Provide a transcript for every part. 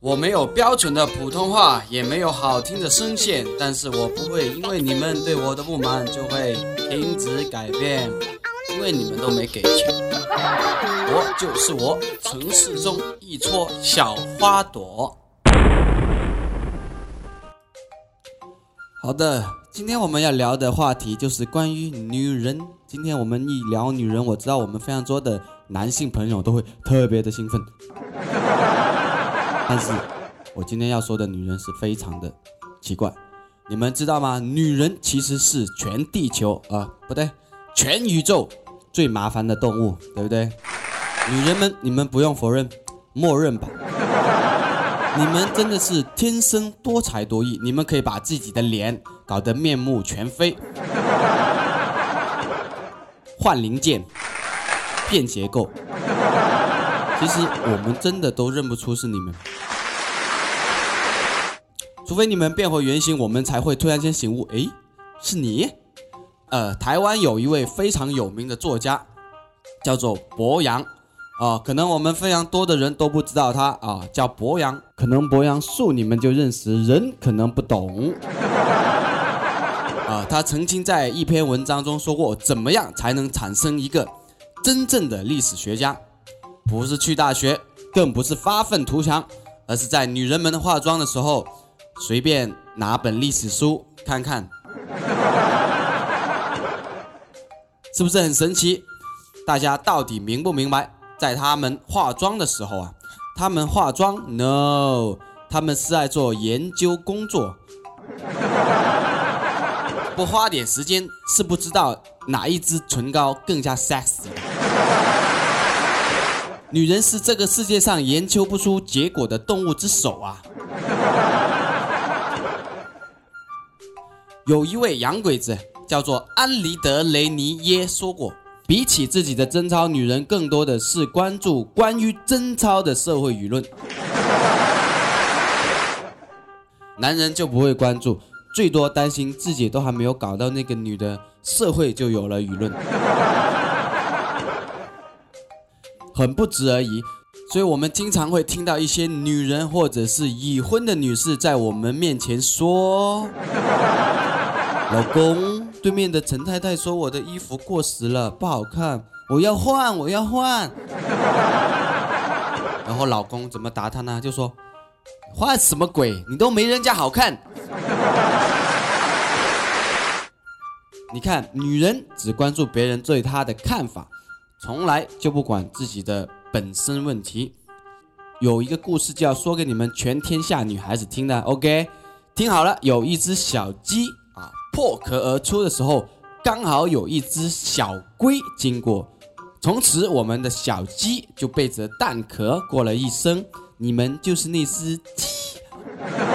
我没有标准的普通话，也没有好听的声线，但是我不会因为你们对我的不满就会停止改变，因为你们都没给钱。我就是我，城市中一撮小花朵。好的，今天我们要聊的话题就是关于女人。今天我们一聊女人，我知道我们非常多的男性朋友都会特别的兴奋。但是，我今天要说的女人是非常的奇怪，你们知道吗？女人其实是全地球啊，不对，全宇宙最麻烦的动物，对不对？女人们，你们不用否认，默认吧。你们真的是天生多才多艺，你们可以把自己的脸搞得面目全非，换零件，变结构。其实我们真的都认不出是你们，除非你们变回原形，我们才会突然间醒悟。诶，是你？呃，台湾有一位非常有名的作家，叫做博洋，啊，可能我们非常多的人都不知道他啊，叫博洋。可能博洋树你们就认识，人可能不懂。啊，他曾经在一篇文章中说过，怎么样才能产生一个真正的历史学家？不是去大学，更不是发愤图强，而是在女人们化妆的时候，随便拿本历史书看看，是不是很神奇？大家到底明不明白？在他们化妆的时候啊，他们化妆？No，他们是在做研究工作，不花点时间是不知道哪一支唇膏更加 sexy。女人是这个世界上研究不出结果的动物之首啊！有一位洋鬼子叫做安里德雷尼耶说过：“比起自己的贞操，女人更多的是关注关于贞操的社会舆论。男人就不会关注，最多担心自己都还没有搞到那个女的，社会就有了舆论。”很不值而已，所以我们经常会听到一些女人或者是已婚的女士在我们面前说：“ 老公，对面的陈太太说我的衣服过时了，不好看，我要换，我要换。”然后老公怎么答她呢？就说：“换什么鬼？你都没人家好看。”你看，女人只关注别人对她的看法。从来就不管自己的本身问题。有一个故事就要说给你们全天下女孩子听的，OK？听好了，有一只小鸡，破壳而出的时候，刚好有一只小龟经过，从此我们的小鸡就背着蛋壳过了一生。你们就是那只鸡，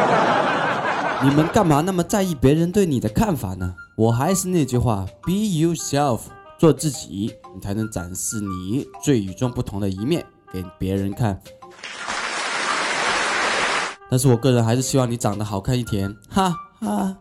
你们干嘛那么在意别人对你的看法呢？我还是那句话，Be yourself。做自己，你才能展示你最与众不同的一面给别人看。但是我个人还是希望你长得好看一点，哈哈。